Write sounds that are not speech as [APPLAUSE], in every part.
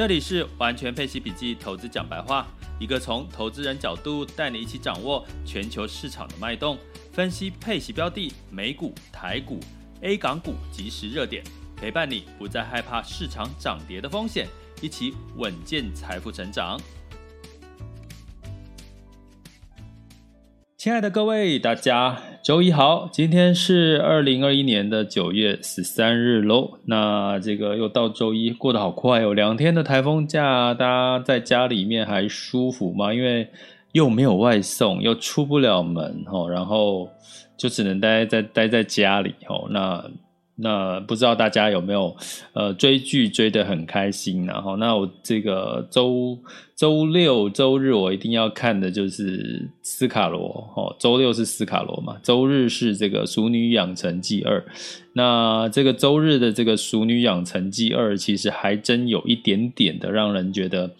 这里是完全配息笔记投资讲白话，一个从投资人角度带你一起掌握全球市场的脉动，分析配息标的、美股、台股、A 港股及时热点，陪伴你不再害怕市场涨跌的风险，一起稳健财富成长。亲爱的各位，大家周一好！今天是二零二一年的九月十三日喽。那这个又到周一，过得好快哦！两天的台风假，大家在家里面还舒服吗？因为又没有外送，又出不了门哦，然后就只能待在待在家里哦。那那不知道大家有没有呃追剧追得很开心，然后那我这个周周六周日我一定要看的就是斯卡罗哦，周六是斯卡罗嘛，周日是这个《熟女养成记二》。那这个周日的这个《熟女养成记二》其实还真有一点点的让人觉得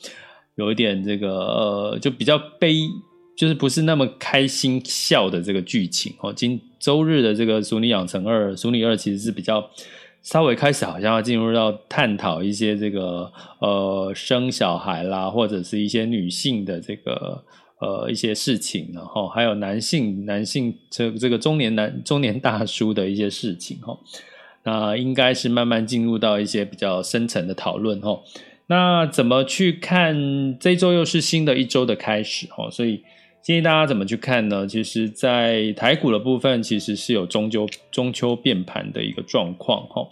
有一点这个呃就比较悲。就是不是那么开心笑的这个剧情哦。今周日的这个《俗女养成二》，《俗女二》其实是比较稍微开始，好像要进入到探讨一些这个呃生小孩啦，或者是一些女性的这个呃一些事情，然后还有男性男性这这个中年男中年大叔的一些事情哈。那应该是慢慢进入到一些比较深层的讨论哈。那怎么去看这周又是新的一周的开始哈？所以。建议大家怎么去看呢？其实，在台股的部分，其实是有中秋中秋变盘的一个状况，哈，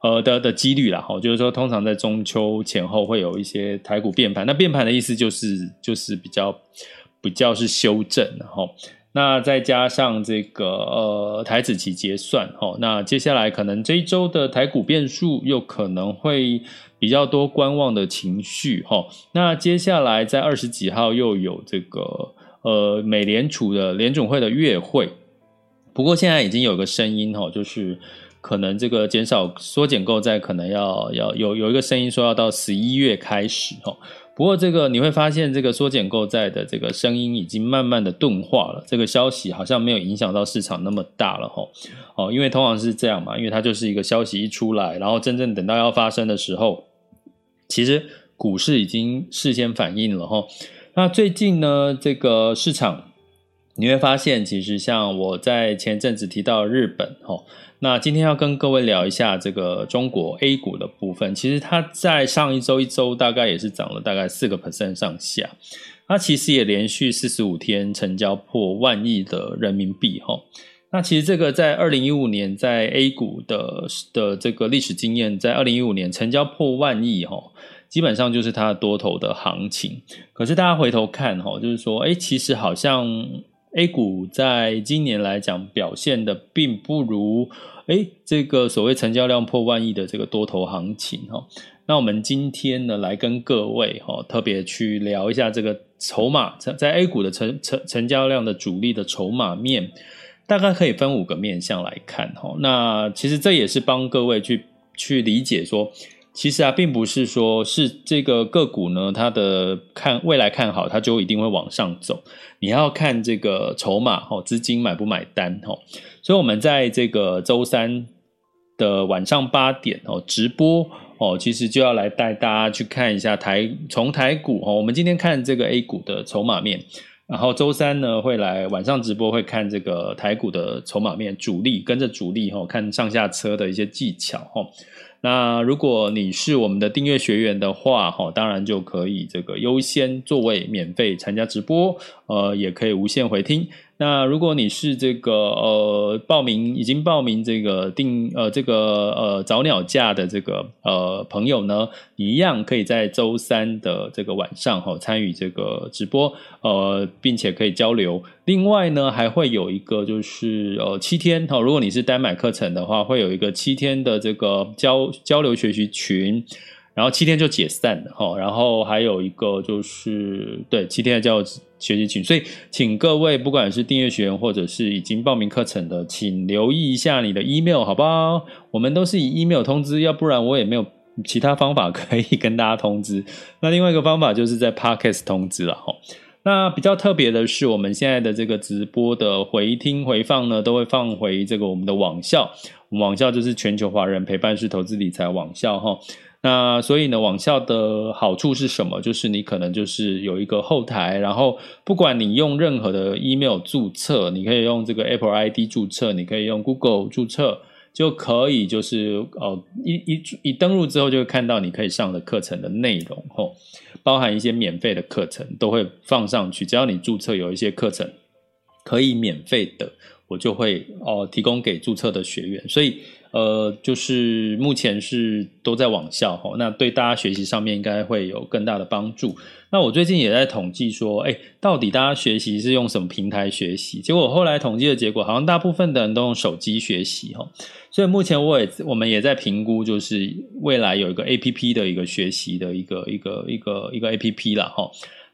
呃的的几率啦，哈，就是说，通常在中秋前后会有一些台股变盘。那变盘的意思就是，就是比较比较是修正，哈。那再加上这个呃台子期结算，哈，那接下来可能这一周的台股变数又可能会比较多观望的情绪，哈。那接下来在二十几号又有这个。呃，美联储的联总会的月会，不过现在已经有个声音哈，就是可能这个减少缩减购债，可能要要有有一个声音说要到十一月开始哈。不过这个你会发现，这个缩减购债的这个声音已经慢慢的钝化了，这个消息好像没有影响到市场那么大了哈。哦，因为通常是这样嘛，因为它就是一个消息一出来，然后真正等到要发生的时候，其实股市已经事先反应了哈。那最近呢，这个市场你会发现，其实像我在前阵子提到日本，吼，那今天要跟各位聊一下这个中国 A 股的部分。其实它在上一周一周大概也是涨了大概四个 percent 上下，它其实也连续四十五天成交破万亿的人民币，吼。那其实这个在二零一五年在 A 股的的这个历史经验，在二零一五年成交破万亿，吼。基本上就是它多头的行情，可是大家回头看哈，就是说，哎，其实好像 A 股在今年来讲表现的并不如，哎，这个所谓成交量破万亿的这个多头行情哈。那我们今天呢，来跟各位哈特别去聊一下这个筹码，在 A 股的成成成交量的主力的筹码面，大概可以分五个面向来看哈。那其实这也是帮各位去去理解说。其实啊，并不是说是这个个股呢，它的看未来看好，它就一定会往上走。你要看这个筹码哦，资金买不买单哦。所以，我们在这个周三的晚上八点哦，直播哦，其实就要来带大家去看一下台从台股哦。我们今天看这个 A 股的筹码面，然后周三呢会来晚上直播会看这个台股的筹码面，主力跟着主力哦，看上下车的一些技巧哦。那如果你是我们的订阅学员的话，哈，当然就可以这个优先座位免费参加直播，呃，也可以无限回听。那如果你是这个呃报名已经报名这个定呃这个呃早鸟价的这个呃朋友呢，一样可以在周三的这个晚上哈参与这个直播呃，并且可以交流。另外呢，还会有一个就是呃七天哈，如果你是单买课程的话，会有一个七天的这个交交流学习群，然后七天就解散了哈。然后还有一个就是对七天的交流学习群，所以请各位不管是订阅学员或者是已经报名课程的，请留意一下你的 email 好不好？我们都是以 email 通知，要不然我也没有其他方法 [LAUGHS] 可以跟大家通知。那另外一个方法就是在 Podcast 通知了哈。那比较特别的是，我们现在的这个直播的回听回放呢，都会放回这个我们的网校。网校就是全球华人陪伴式投资理财网校哈。那所以呢，网校的好处是什么？就是你可能就是有一个后台，然后不管你用任何的 email 注册，你可以用这个 Apple ID 注册，你可以用 Google 注册，就可以就是呃一一一登录之后，就会看到你可以上的课程的内容吼。包含一些免费的课程都会放上去，只要你注册有一些课程可以免费的，我就会哦提供给注册的学员。所以呃，就是目前是都在网校哈，那对大家学习上面应该会有更大的帮助。那我最近也在统计说，哎，到底大家学习是用什么平台学习？结果后来统计的结果，好像大部分的人都用手机学习哈。所以目前我也我们也在评估，就是未来有一个 APP 的一个学习的一个一个一个一个 APP 啦齁。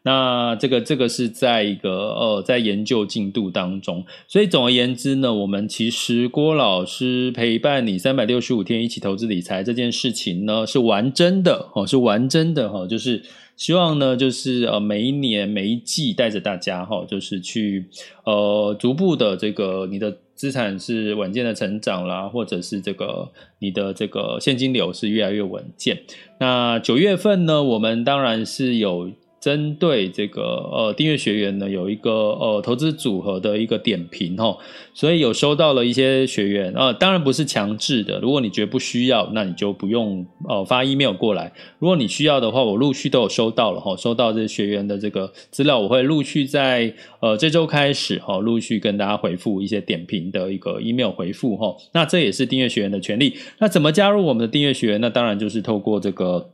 那这个这个是在一个呃在研究进度当中。所以总而言之呢，我们其实郭老师陪伴你三百六十五天一起投资理财这件事情呢是玩真的哦，是玩真的齁，就是希望呢就是呃每一年每一季带着大家齁，就是去呃逐步的这个你的。资产是稳健的成长啦，或者是这个你的这个现金流是越来越稳健。那九月份呢，我们当然是有。针对这个呃订阅学员呢，有一个呃投资组合的一个点评齁，所以有收到了一些学员啊、呃，当然不是强制的，如果你觉得不需要，那你就不用呃发 email 过来。如果你需要的话，我陆续都有收到了齁，收到这些学员的这个资料，我会陆续在呃这周开始齁，陆续跟大家回复一些点评的一个 email 回复齁。那这也是订阅学员的权利。那怎么加入我们的订阅学员？那当然就是透过这个。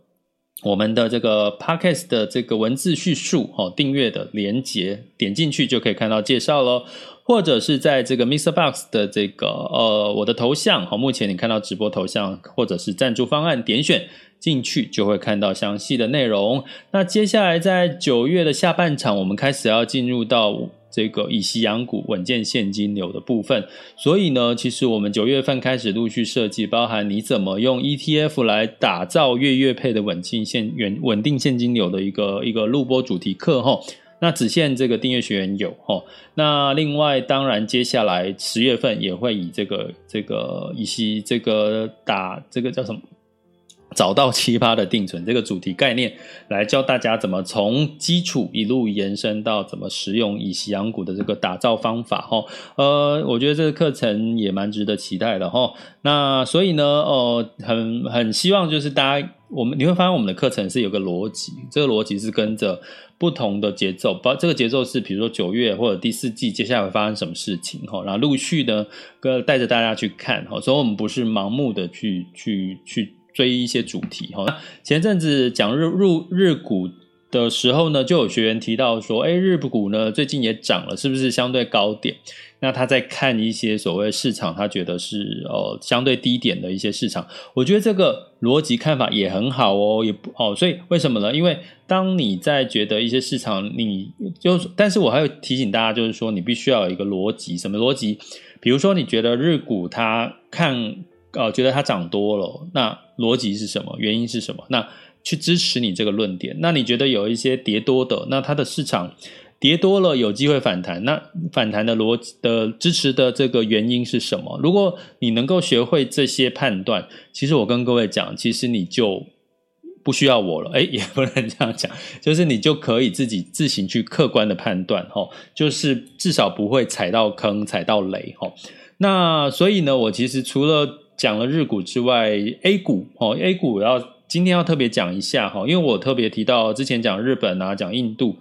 我们的这个 podcast 的这个文字叙述哦，订阅的连接点进去就可以看到介绍咯，或者是在这个 MixerBox 的这个呃我的头像哦，目前你看到直播头像或者是赞助方案点选进去就会看到详细的内容。那接下来在九月的下半场，我们开始要进入到。这个以息养股稳健现金流的部分，所以呢，其实我们九月份开始陆续设计，包含你怎么用 ETF 来打造月月配的稳定现稳稳定现金流的一个一个录播主题课哈。那只限这个订阅学员有哈。那另外，当然接下来十月份也会以这个这个以息这个打这个叫什么？找到奇葩的定存这个主题概念，来教大家怎么从基础一路延伸到怎么使用以息养股的这个打造方法哈。呃，我觉得这个课程也蛮值得期待的哈。那所以呢，呃，很很希望就是大家，我们你会发现我们的课程是有个逻辑，这个逻辑是跟着不同的节奏，把这个节奏是比如说九月或者第四季接下来会发生什么事情哈，然后陆续的跟带着大家去看哈，所以我们不是盲目的去去去。追一些主题哈，前阵子讲日入日股的时候呢，就有学员提到说，哎，日股呢最近也涨了，是不是相对高点？那他在看一些所谓市场，他觉得是呃相对低点的一些市场。我觉得这个逻辑看法也很好哦，也不哦，所以为什么呢？因为当你在觉得一些市场，你就但是我还要提醒大家，就是说你必须要有一个逻辑，什么逻辑？比如说你觉得日股它看。呃，觉得它涨多了，那逻辑是什么？原因是什么？那去支持你这个论点。那你觉得有一些跌多的，那它的市场跌多了有机会反弹，那反弹的逻辑的支持的这个原因是什么？如果你能够学会这些判断，其实我跟各位讲，其实你就不需要我了。诶，[LAUGHS] 也不能这样讲，就是你就可以自己自行去客观的判断，齁，就是至少不会踩到坑、踩到雷，齁。那所以呢，我其实除了讲了日股之外，A 股哦，A 股要今天要特别讲一下哈，因为我特别提到之前讲日本啊，讲印度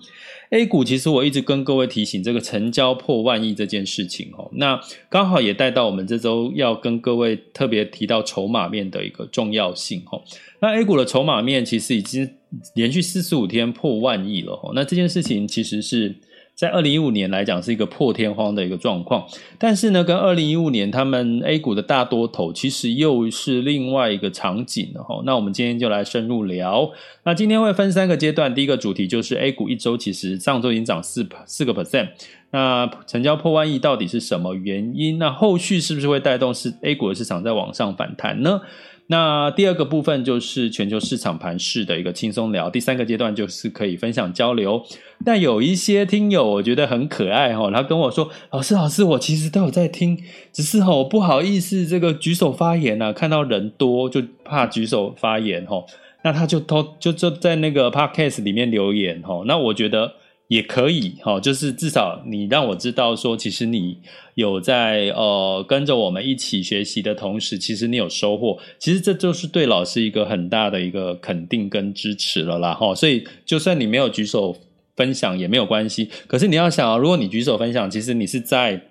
A 股，其实我一直跟各位提醒这个成交破万亿这件事情哈，那刚好也带到我们这周要跟各位特别提到筹码面的一个重要性哈。那 A 股的筹码面其实已经连续四十五天破万亿了哈，那这件事情其实是。在二零一五年来讲是一个破天荒的一个状况，但是呢，跟二零一五年他们 A 股的大多头其实又是另外一个场景了哈。那我们今天就来深入聊。那今天会分三个阶段，第一个主题就是 A 股一周其实上周已经涨四四个 percent，那成交破万亿到底是什么原因？那后续是不是会带动是 A 股的市场在往上反弹呢？那第二个部分就是全球市场盘势的一个轻松聊，第三个阶段就是可以分享交流。但有一些听友我觉得很可爱哈，他跟我说：“老师，老师，我其实都有在听，只是哈我不好意思这个举手发言啊，看到人多就怕举手发言哈。”那他就偷就就在那个 podcast 里面留言哈。那我觉得。也可以哈，就是至少你让我知道说，其实你有在呃跟着我们一起学习的同时，其实你有收获，其实这就是对老师一个很大的一个肯定跟支持了啦哈。所以就算你没有举手分享也没有关系，可是你要想啊，如果你举手分享，其实你是在。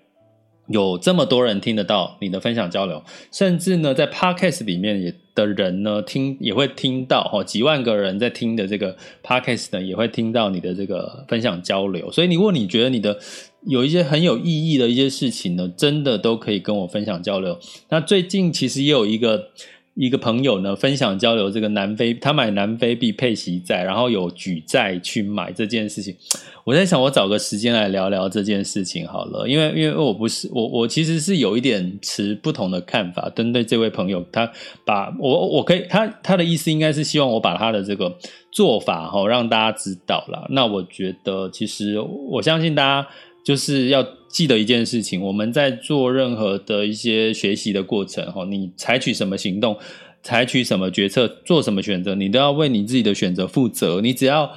有这么多人听得到你的分享交流，甚至呢，在 Podcast 里面也的人呢听也会听到哦，几万个人在听的这个 Podcast 呢也会听到你的这个分享交流。所以，如果你觉得你的有一些很有意义的一些事情呢，真的都可以跟我分享交流。那最近其实也有一个。一个朋友呢，分享交流这个南非，他买南非币配息债，然后有举债去买这件事情。我在想，我找个时间来聊聊这件事情好了，因为因为我不是我我其实是有一点持不同的看法。针对这位朋友，他把我我可以他他的意思应该是希望我把他的这个做法哈让大家知道啦。那我觉得其实我相信大家。就是要记得一件事情，我们在做任何的一些学习的过程，哈，你采取什么行动，采取什么决策，做什么选择，你都要为你自己的选择负责。你只要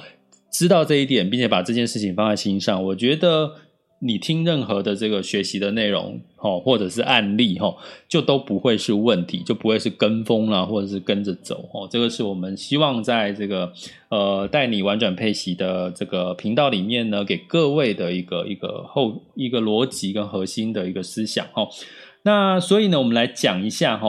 知道这一点，并且把这件事情放在心上，我觉得。你听任何的这个学习的内容，或者是案例，就都不会是问题，就不会是跟风啦，或者是跟着走，这个是我们希望在这个呃带你玩转配息的这个频道里面呢，给各位的一个一个后一个逻辑跟核心的一个思想，那所以呢，我们来讲一下，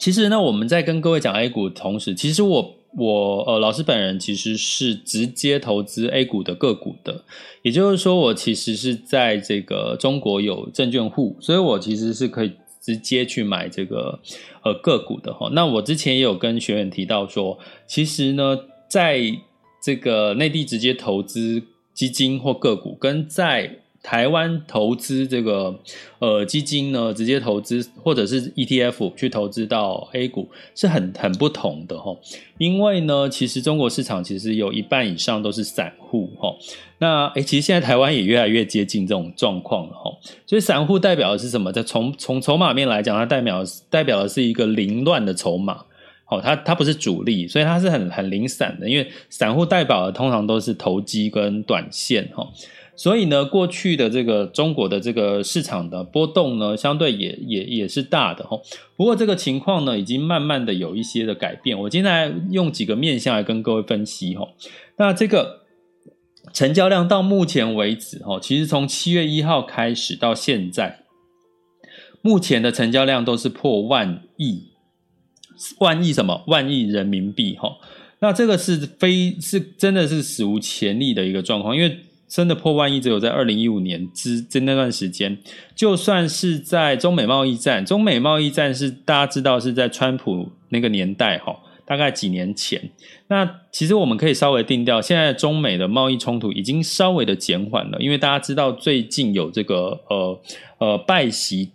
其实呢，我们在跟各位讲 A 股同时，其实我。我呃，老师本人其实是直接投资 A 股的个股的，也就是说，我其实是在这个中国有证券户，所以我其实是可以直接去买这个呃个股的哈。那我之前也有跟学员提到说，其实呢，在这个内地直接投资基金或个股，跟在台湾投资这个呃基金呢，直接投资或者是 ETF 去投资到 A 股是很很不同的哈，因为呢，其实中国市场其实有一半以上都是散户哈，那诶其实现在台湾也越来越接近这种状况了哈，所以散户代表的是什么？在从从筹码面来讲，它代表代表的是一个凌乱的筹码，好，它它不是主力，所以它是很很零散的，因为散户代表的通常都是投机跟短线哈。所以呢，过去的这个中国的这个市场的波动呢，相对也也也是大的哈。不过这个情况呢，已经慢慢的有一些的改变。我今天来用几个面向来跟各位分析哈。那这个成交量到目前为止哈，其实从七月一号开始到现在，目前的成交量都是破万亿，万亿什么？万亿人民币哈。那这个是非是真的是史无前例的一个状况，因为。真的破万亿，只有在二零一五年之在那段时间，就算是在中美贸易战，中美贸易战是大家知道是在川普那个年代哈，大概几年前。那其实我们可以稍微定调，现在中美的贸易冲突已经稍微的减缓了，因为大家知道最近有这个呃呃拜习。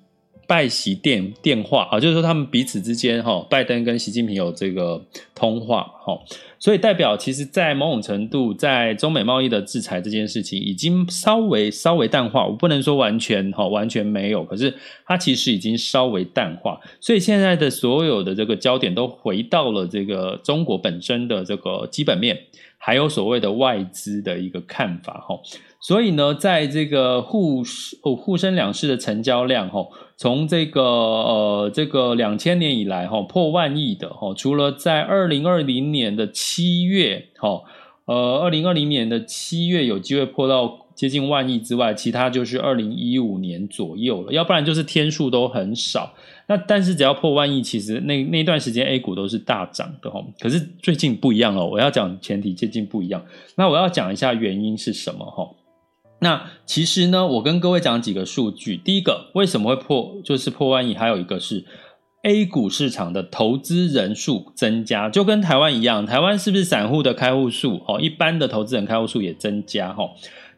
拜习电电话啊，就是说他们彼此之间哈，拜登跟习近平有这个通话哈，所以代表其实，在某种程度，在中美贸易的制裁这件事情已经稍微稍微淡化，我不能说完全哈，完全没有，可是它其实已经稍微淡化，所以现在的所有的这个焦点都回到了这个中国本身的这个基本面，还有所谓的外资的一个看法哈。所以呢，在这个沪深哦沪深两市的成交量哈，从这个呃这个两千年以来哈破万亿的哈，除了在二零二零年的七月哈，呃二零二零年的七月有机会破到。接近万亿之外，其他就是二零一五年左右了，要不然就是天数都很少。那但是只要破万亿，其实那那段时间 A 股都是大涨的哈。可是最近不一样哦，我要讲前提最近不一样。那我要讲一下原因是什么哈？那其实呢，我跟各位讲几个数据。第一个，为什么会破，就是破万亿？还有一个是 A 股市场的投资人数增加，就跟台湾一样，台湾是不是散户的开户数哦？一般的投资人开户数也增加哈。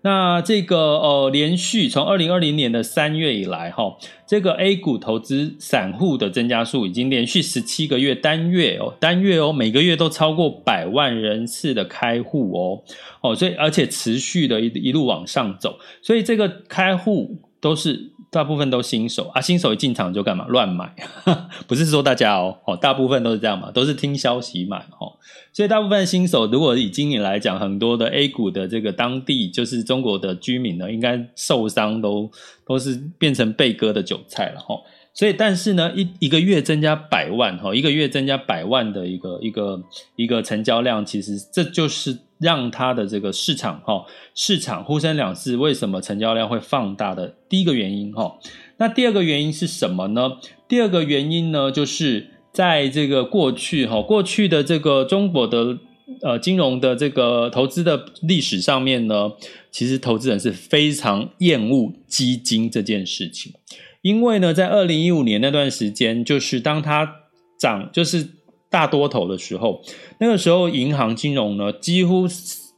那这个呃，连续从二零二零年的三月以来，哈，这个 A 股投资散户的增加数已经连续十七个月单月哦，单月哦，每个月都超过百万人次的开户哦，哦，所以而且持续的一一路往上走，所以这个开户都是。大部分都新手啊，新手一进场就干嘛？乱买，[LAUGHS] 不是说大家哦，哦，大部分都是这样嘛，都是听消息买哦。所以大部分新手，如果以今年来讲，很多的 A 股的这个当地就是中国的居民呢，应该受伤都都是变成被割的韭菜了哈。所以，但是呢，一一个月增加百万哈，一个月增加百万的一个一个一个成交量，其实这就是。让它的这个市场哈，市场沪深两市为什么成交量会放大的第一个原因哈，那第二个原因是什么呢？第二个原因呢，就是在这个过去哈，过去的这个中国的呃金融的这个投资的历史上面呢，其实投资人是非常厌恶基金这件事情，因为呢，在二零一五年那段时间，就是当它涨，就是。大多头的时候，那个时候银行金融呢，几乎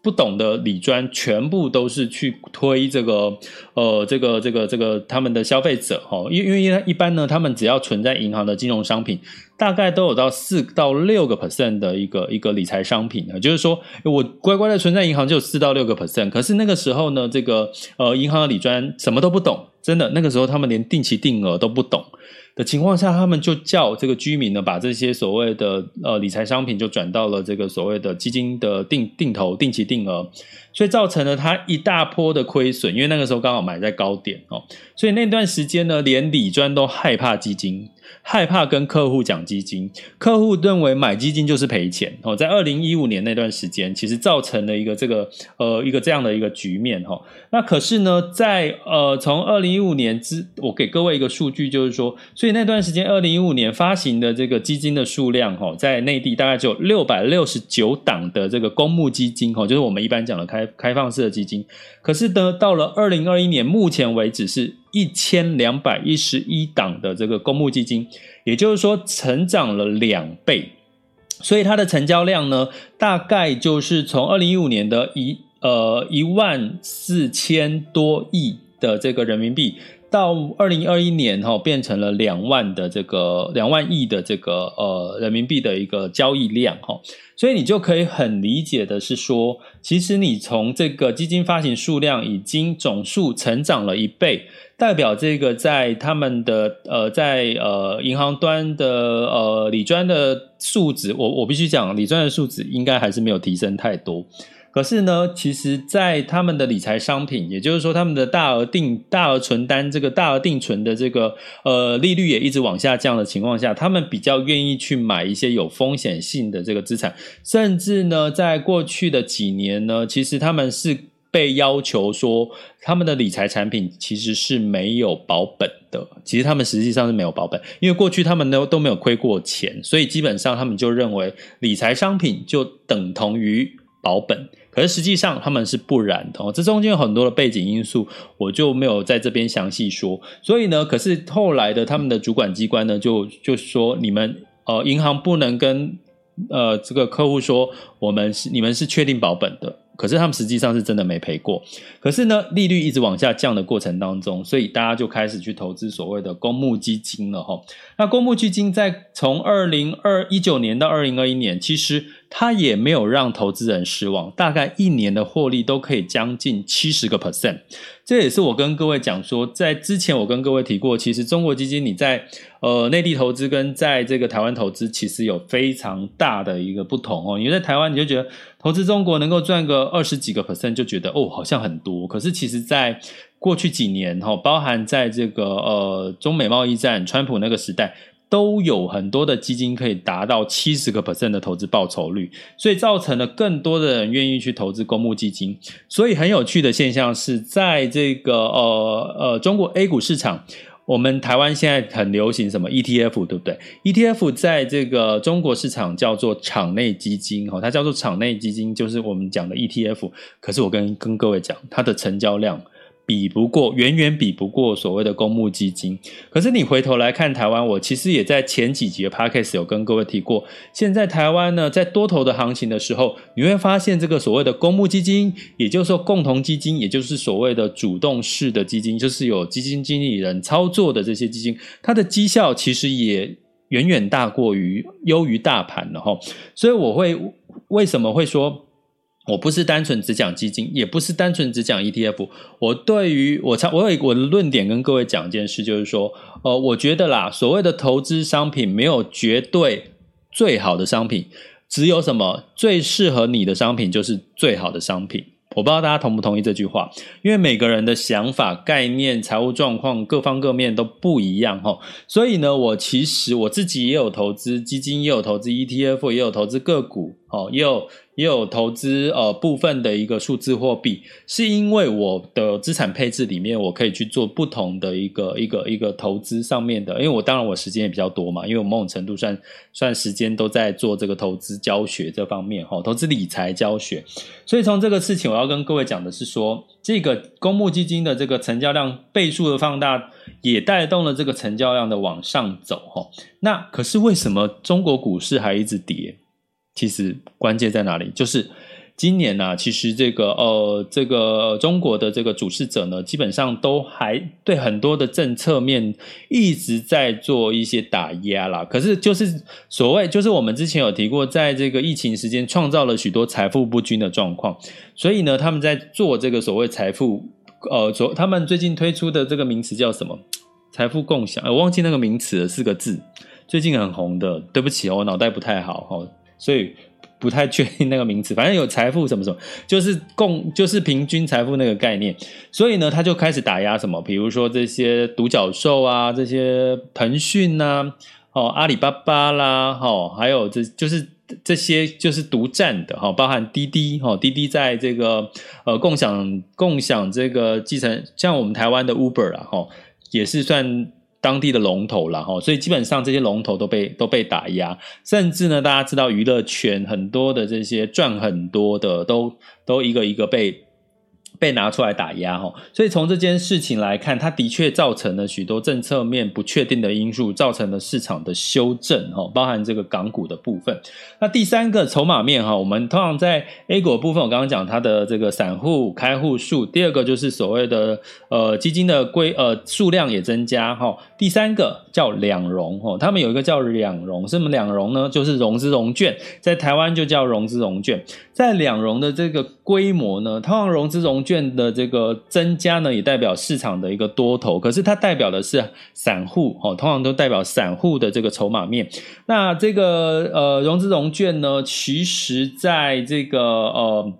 不懂的理专全部都是去推这个，呃，这个这个这个他们的消费者哈，因为因为一般呢，他们只要存在银行的金融商品，大概都有到四到六个 percent 的一个一个理财商品呢，就是说我乖乖的存在银行就有四到六个 percent，可是那个时候呢，这个呃银行的理专什么都不懂，真的那个时候他们连定期定额都不懂。的情况下，他们就叫这个居民呢，把这些所谓的呃理财商品就转到了这个所谓的基金的定定投、定期定额，所以造成了他一大波的亏损。因为那个时候刚好买在高点哦，所以那段时间呢，连理专都害怕基金。害怕跟客户讲基金，客户认为买基金就是赔钱哦。在二零一五年那段时间，其实造成了一个这个呃一个这样的一个局面哈。那可是呢，在呃从二零一五年之，我给各位一个数据，就是说，所以那段时间二零一五年发行的这个基金的数量哈，在内地大概只有六百六十九档的这个公募基金哈，就是我们一般讲的开开放式的基金。可是呢，到了二零二一年，目前为止是。一千两百一十一档的这个公募基金，也就是说成长了两倍，所以它的成交量呢，大概就是从二零一五年的一呃一万四千多亿的这个人民币。到二零二一年哈，变成了两万的这个两万亿的这个呃人民币的一个交易量哈，所以你就可以很理解的是说，其实你从这个基金发行数量已经总数成长了一倍，代表这个在他们的呃在呃银行端的呃理专的数值，我我必须讲理专的数值应该还是没有提升太多。可是呢，其实，在他们的理财商品，也就是说，他们的大额定、大额存单，这个大额定存的这个呃利率也一直往下降的情况下，他们比较愿意去买一些有风险性的这个资产，甚至呢，在过去的几年呢，其实他们是被要求说，他们的理财产品其实是没有保本的。其实他们实际上是没有保本，因为过去他们都都没有亏过钱，所以基本上他们就认为理财商品就等同于保本。可是实际上他们是不然的哦，这中间有很多的背景因素，我就没有在这边详细说。所以呢，可是后来的他们的主管机关呢，就就说你们呃银行不能跟呃这个客户说我们是你们是确定保本的。可是他们实际上是真的没赔过。可是呢，利率一直往下降的过程当中，所以大家就开始去投资所谓的公募基金了哈。那公募基金在从二零二一九年到二零二一年，其实它也没有让投资人失望，大概一年的获利都可以将近七十个 percent。这也是我跟各位讲说，在之前我跟各位提过，其实中国基金你在呃内地投资跟在这个台湾投资，其实有非常大的一个不同哦。你在台湾你就觉得投资中国能够赚个二十几个 percent，就觉得哦好像很多，可是其实在过去几年哈，包含在这个呃中美贸易战、川普那个时代。都有很多的基金可以达到七十个 percent 的投资报酬率，所以造成了更多的人愿意去投资公募基金。所以很有趣的现象是在这个呃呃中国 A 股市场，我们台湾现在很流行什么 ETF，对不对？ETF 在这个中国市场叫做场内基金，哈，它叫做场内基金，就是我们讲的 ETF。可是我跟跟各位讲，它的成交量。比不过，远远比不过所谓的公募基金。可是你回头来看台湾，我其实也在前几集的 Podcast 有跟各位提过。现在台湾呢，在多头的行情的时候，你会发现这个所谓的公募基金，也就是说共同基金，也就是所谓的主动式的基金，就是有基金经理人操作的这些基金，它的绩效其实也远远大过于优于大盘的哈。所以我会为什么会说？我不是单纯只讲基金，也不是单纯只讲 ETF。我对于我差，我有我的论点跟各位讲一件事，就是说，呃，我觉得啦，所谓的投资商品没有绝对最好的商品，只有什么最适合你的商品就是最好的商品。我不知道大家同不同意这句话，因为每个人的想法、概念、财务状况各方各面都不一样哈。所以呢，我其实我自己也有投资基金，也有投资 ETF，也有投资个股，哦，也有。也有投资呃部分的一个数字货币，是因为我的资产配置里面，我可以去做不同的一个一个一个投资上面的，因为我当然我时间也比较多嘛，因为我某种程度算算时间都在做这个投资教学这方面哈，投资理财教学，所以从这个事情我要跟各位讲的是说，这个公募基金的这个成交量倍数的放大，也带动了这个成交量的往上走哈。那可是为什么中国股市还一直跌？其实关键在哪里？就是今年呢、其实这个呃，这个中国的这个主事者呢，基本上都还对很多的政策面一直在做一些打压啦。可是就是所谓，就是我们之前有提过，在这个疫情时间创造了许多财富不均的状况，所以呢，他们在做这个所谓财富呃，所他们最近推出的这个名词叫什么？财富共享，我忘记那个名词了，四个字，最近很红的。对不起哦，我脑袋不太好哈。所以不太确定那个名词，反正有财富什么什么，就是共就是平均财富那个概念。所以呢，他就开始打压什么，比如说这些独角兽啊，这些腾讯呐，哦阿里巴巴啦，哦还有这就是这些就是独占的哈，包含滴滴哈，滴滴在这个呃共享共享这个继承，像我们台湾的 Uber 啊，哈也是算。当地的龙头了哈，所以基本上这些龙头都被都被打压，甚至呢，大家知道娱乐圈很多的这些赚很多的，都都一个一个被。被拿出来打压哈，所以从这件事情来看，它的确造成了许多政策面不确定的因素，造成了市场的修正哈，包含这个港股的部分。那第三个筹码面哈，我们通常在 A 股部分，我刚刚讲它的这个散户开户数，第二个就是所谓的呃基金的规呃数量也增加哈，第三个叫两融哈，他们有一个叫两融，什么两融呢？就是融资融券，在台湾就叫融资融券，在两融的这个规模呢，通常融资融券的这个增加呢，也代表市场的一个多头，可是它代表的是散户哦，通常都代表散户的这个筹码面。那这个呃融资融券呢，其实在这个呃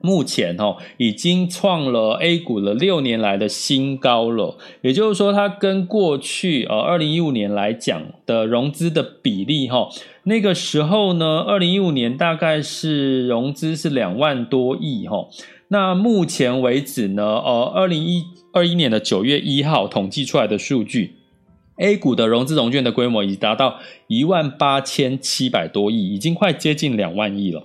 目前哦，已经创了 A 股的六年来的新高了。也就是说，它跟过去呃二零一五年来讲的融资的比例哈，那个时候呢，二零一五年大概是融资是两万多亿哈。那目前为止呢，呃，二零一二一年的九月一号统计出来的数据，A 股的融资融券的规模已经达到一万八千七百多亿，已经快接近两万亿了。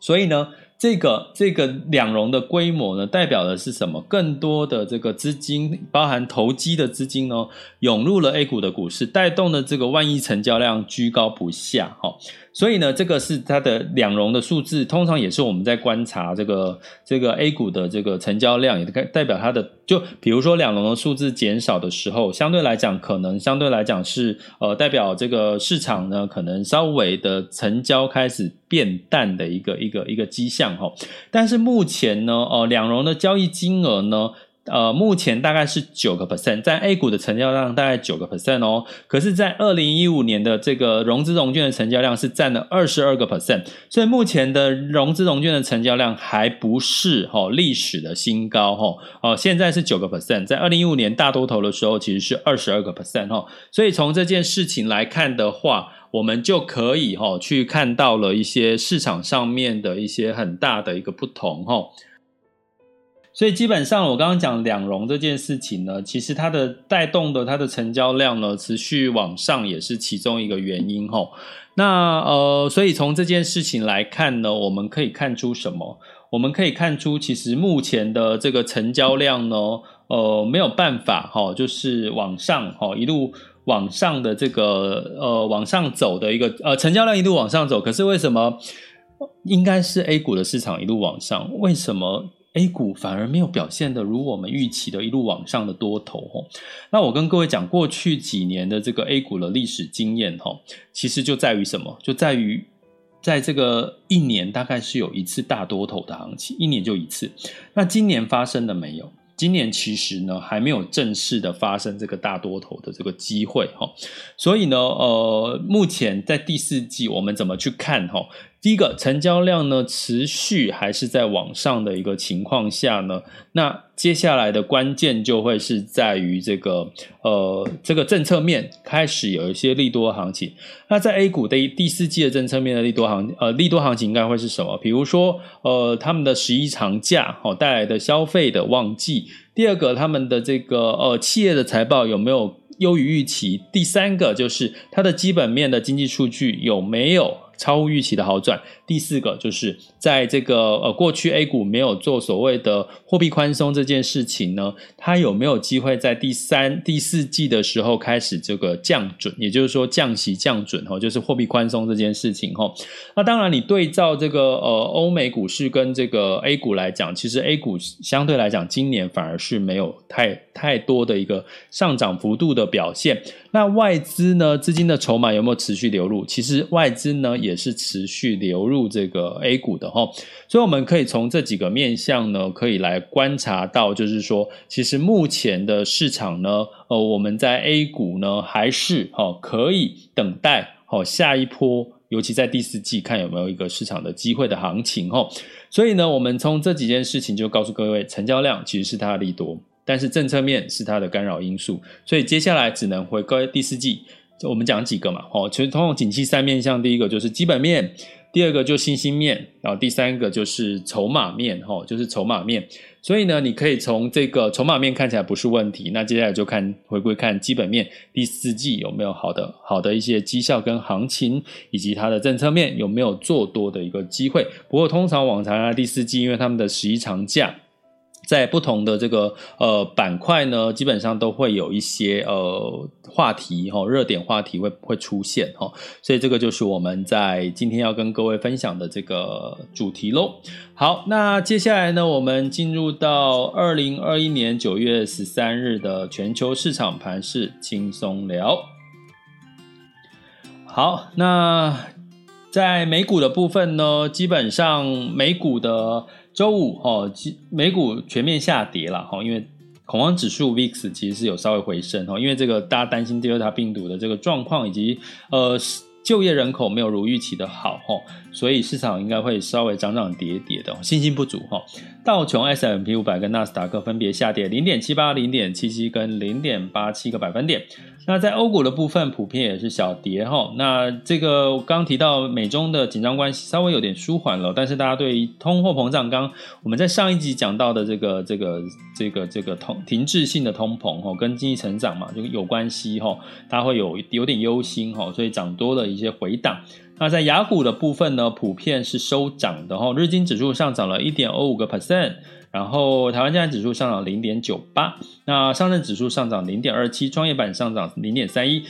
所以呢，这个这个两融的规模呢，代表的是什么？更多的这个资金，包含投机的资金呢，涌入了 A 股的股市，带动的这个万亿成交量居高不下，哈。所以呢，这个是它的两融的数字，通常也是我们在观察这个这个 A 股的这个成交量，也代代表它的就比如说两融的数字减少的时候，相对来讲，可能相对来讲是呃代表这个市场呢，可能稍微的成交开始变淡的一个一个一个迹象哈。但是目前呢，呃，两融的交易金额呢。呃，目前大概是九个 percent，在 A 股的成交量大概九个 percent 哦。可是，在二零一五年的这个融资融券的成交量是占了二十二个 percent，所以目前的融资融券的成交量还不是哈历史的新高哈。哦，现在是九个 percent，在二零一五年大多头的时候其实是二十二个 percent 哈。所以从这件事情来看的话，我们就可以哈去看到了一些市场上面的一些很大的一个不同哈。所以基本上，我刚刚讲两融这件事情呢，其实它的带动的它的成交量呢，持续往上也是其中一个原因吼。那呃，所以从这件事情来看呢，我们可以看出什么？我们可以看出，其实目前的这个成交量呢，呃，没有办法哈，就是往上哈，一路往上的这个呃往上走的一个呃成交量一路往上走。可是为什么应该是 A 股的市场一路往上？为什么？A 股反而没有表现的如我们预期的一路往上的多头哦，那我跟各位讲，过去几年的这个 A 股的历史经验哦，其实就在于什么？就在于在这个一年大概是有一次大多头的行情，一年就一次。那今年发生了没有？今年其实呢还没有正式的发生这个大多头的这个机会哈，所以呢，呃，目前在第四季我们怎么去看哈？第一个成交量呢，持续还是在往上的一个情况下呢，那接下来的关键就会是在于这个呃这个政策面开始有一些利多行情。那在 A 股的第四季的政策面的利多行呃利多行情应该会是什么？比如说呃他们的十一长假哦带来的消费的旺季。第二个他们的这个呃企业的财报有没有优于预期？第三个就是它的基本面的经济数据有没有？超乎预期的好转。第四个就是在这个呃过去 A 股没有做所谓的货币宽松这件事情呢，它有没有机会在第三、第四季的时候开始这个降准？也就是说降息降准哈，就是货币宽松这件事情哈。那当然，你对照这个呃欧美股市跟这个 A 股来讲，其实 A 股相对来讲今年反而是没有太太多的一个上涨幅度的表现。那外资呢，资金的筹码有没有持续流入？其实外资呢也是持续流入这个 A 股的哈，所以我们可以从这几个面向呢，可以来观察到，就是说，其实目前的市场呢，呃，我们在 A 股呢还是哦可以等待好下一波，尤其在第四季看有没有一个市场的机会的行情哈。所以呢，我们从这几件事情就告诉各位，成交量其实是它的利多。但是政策面是它的干扰因素，所以接下来只能回归第四季。我们讲几个嘛，哦，其实通用景气三面向，第一个就是基本面，第二个就信心面，然后第三个就是筹码面，哈，就是筹码面。所以呢，你可以从这个筹码面看起来不是问题，那接下来就看回归看基本面，第四季有没有好的好的一些绩效跟行情，以及它的政策面有没有做多的一个机会。不过通常往常啊，第四季因为他们的十一长假。在不同的这个呃板块呢，基本上都会有一些呃话题哈，热点话题会会出现哈，所以这个就是我们在今天要跟各位分享的这个主题喽。好，那接下来呢，我们进入到二零二一年九月十三日的全球市场盘势轻松聊。好，那在美股的部分呢，基本上美股的。周五哦，美股全面下跌了哈，因为恐慌指数 VIX 其实是有稍微回升哈，因为这个大家担心 Delta 病毒的这个状况以及呃。就业人口没有如预期的好哈，所以市场应该会稍微涨涨跌跌的，信心不足哈。道琼 s m p 五百跟纳斯达克分别下跌零点七八、零点七七跟零点八七个百分点。那在欧股的部分，普遍也是小跌哈。那这个刚提到美中的紧张关系稍微有点舒缓了，但是大家对通货膨胀，刚我们在上一集讲到的这个这个这个这个通停滞性的通膨哈，跟经济成长嘛就有关系哈，大家会有有点忧心哈，所以涨多了。一些回档，那在雅股的部分呢，普遍是收涨的哈。日经指数上涨了一点二五个 percent，然后台湾加权指数上涨零点九八，那上证指数上涨零点二七，创业板上涨零点三一。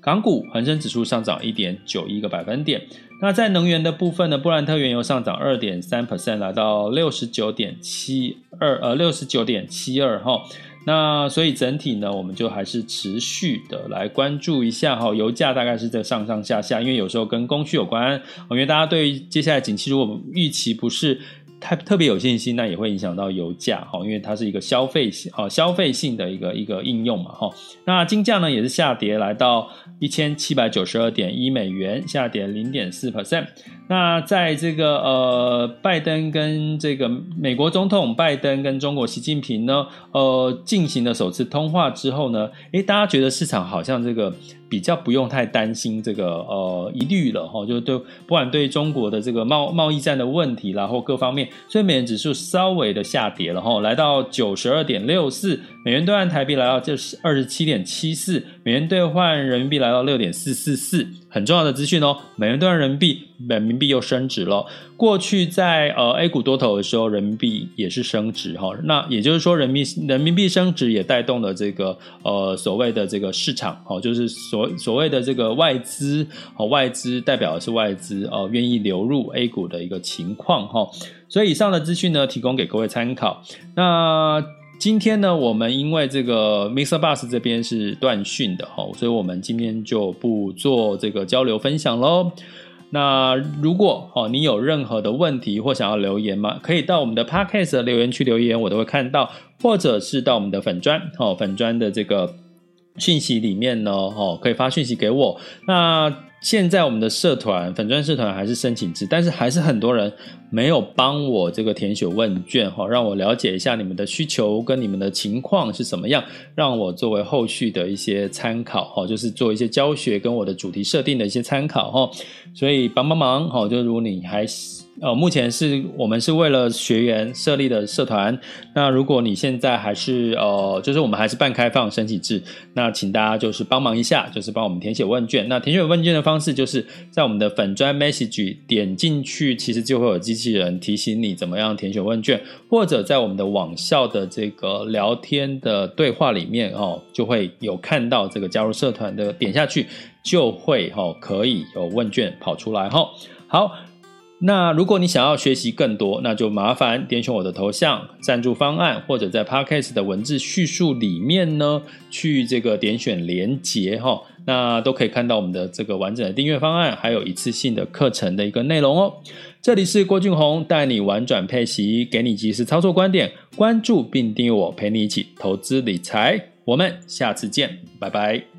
港股恒生指数上涨一点九一个百分点。那在能源的部分呢，布兰特原油上涨二点三 percent，来到六十九点七二，呃，六十九点七二哈。那所以整体呢，我们就还是持续的来关注一下哈，油价大概是在上上下下，因为有时候跟供需有关，因为大家对于接下来景气如果预期不是。太特别有信心，那也会影响到油价哈，因为它是一个消费性啊消费性的一个一个应用嘛哈。那金价呢也是下跌，来到一千七百九十二点一美元，下跌零点四 percent。那在这个呃拜登跟这个美国总统拜登跟中国习近平呢呃进行了首次通话之后呢，诶大家觉得市场好像这个。比较不用太担心这个呃疑虑了哈，就对，不管对中国的这个贸贸易战的问题，然后各方面，所以美元指数稍微的下跌了哈，来到九十二点六四，美元兑换台币来到就是二十七点七四，美元兑换人民币来到六点四四四。很重要的资讯哦，美元兑换人民币，人民币又升值了。过去在呃 A 股多头的时候，人民币也是升值哈。那也就是说，人民人民币升值也带动了这个呃所谓的这个市场哦，就是所所谓的这个外资哦，外资代表的是外资哦，愿意流入 A 股的一个情况哈。所以以上的资讯呢，提供给各位参考。那。今天呢，我们因为这个 Mr. Bus 这边是断讯的哈，所以我们今天就不做这个交流分享喽。那如果哦你有任何的问题或想要留言吗？可以到我们的 Podcast 的留言区留言，我都会看到，或者是到我们的粉专哦粉专的这个讯息里面呢哦可以发讯息给我。那现在我们的社团粉钻社团还是申请制，但是还是很多人没有帮我这个填写问卷哈，让我了解一下你们的需求跟你们的情况是什么样，让我作为后续的一些参考哈，就是做一些教学跟我的主题设定的一些参考哈，所以帮帮忙哈，就如果你还。呃，目前是我们是为了学员设立的社团。那如果你现在还是呃，就是我们还是半开放申请制，那请大家就是帮忙一下，就是帮我们填写问卷。那填写问卷的方式就是在我们的粉专 message 点进去，其实就会有机器人提醒你怎么样填写问卷，或者在我们的网校的这个聊天的对话里面哦，就会有看到这个加入社团的，点下去就会哦可以有问卷跑出来哈。好。那如果你想要学习更多，那就麻烦点选我的头像赞助方案，或者在 Podcast 的文字叙述里面呢，去这个点选连接哈，那都可以看到我们的这个完整的订阅方案，还有一次性的课程的一个内容哦。这里是郭俊宏，带你玩转配息，给你及时操作观点，关注并订阅我，陪你一起投资理财。我们下次见，拜拜。